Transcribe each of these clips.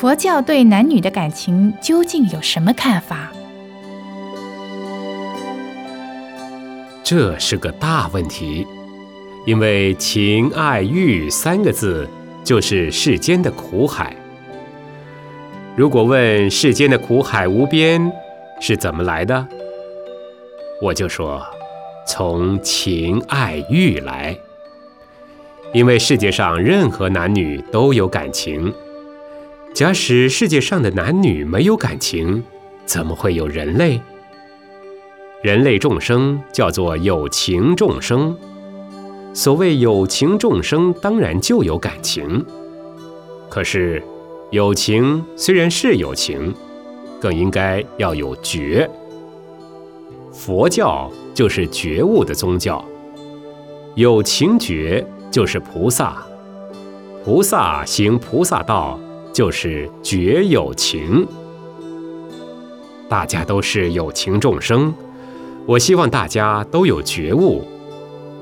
佛教对男女的感情究竟有什么看法？这是个大问题，因为情爱欲三个字就是世间的苦海。如果问世间的苦海无边是怎么来的，我就说从情爱欲来。因为世界上任何男女都有感情。假使世界上的男女没有感情，怎么会有人类？人类众生叫做有情众生。所谓有情众生，当然就有感情。可是，有情虽然是有情，更应该要有觉。佛教就是觉悟的宗教，有情觉。就是菩萨，菩萨行菩萨道，就是觉有情。大家都是有情众生，我希望大家都有觉悟，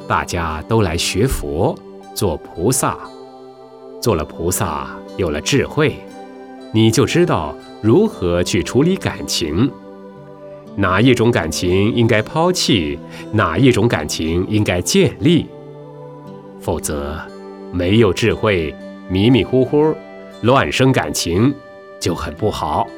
大家都来学佛，做菩萨。做了菩萨，有了智慧，你就知道如何去处理感情，哪一种感情应该抛弃，哪一种感情应该建立。否则，没有智慧，迷迷糊糊，乱生感情，就很不好。